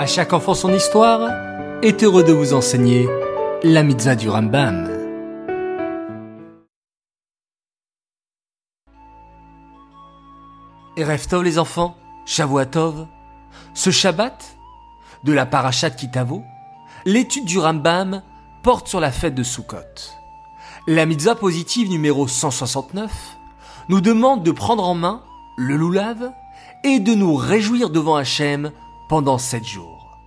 À chaque enfant son histoire est heureux de vous enseigner la mitzvah du Rambam. Erev Tov les enfants, Shavuatov, ce Shabbat, de la Parashat Kitavo, l'étude du Rambam porte sur la fête de Sukkot. La mitzvah positive numéro 169 nous demande de prendre en main le loulav et de nous réjouir devant Hachem pendant sept jours.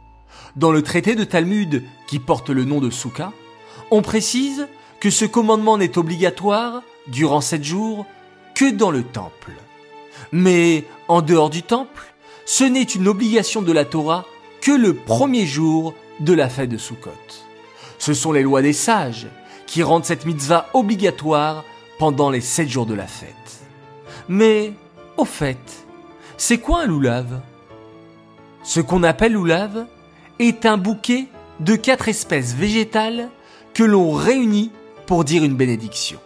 Dans le traité de Talmud qui porte le nom de Souka, on précise que ce commandement n'est obligatoire durant sept jours que dans le temple. Mais en dehors du temple, ce n'est une obligation de la Torah que le premier jour de la fête de Sukkot. Ce sont les lois des sages qui rendent cette mitzvah obligatoire pendant les sept jours de la fête. Mais, au fait, c'est quoi un loulave Ce qu'on appelle loulave est un bouquet de quatre espèces végétales que l'on réunit pour dire une bénédiction.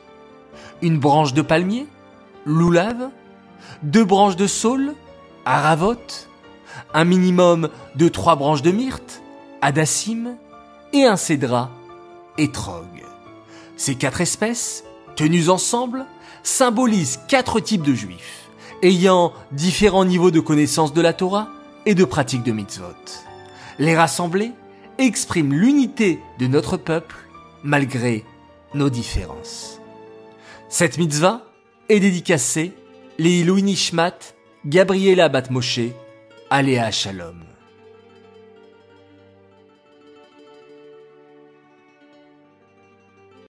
Une branche de palmier, loulave, deux branches de saule, aravot, un minimum de trois branches de myrte, adassim, et un cédra, étrog. Ces quatre espèces, tenues ensemble, symbolisent quatre types de juifs, ayant différents niveaux de connaissance de la Torah et de pratique de mitzvot. Les rassembler expriment l'unité de notre peuple malgré nos différences. Cette mitzvah est dédicacée les Nishmat, Gabriela Batmoshe, Aléa Shalom.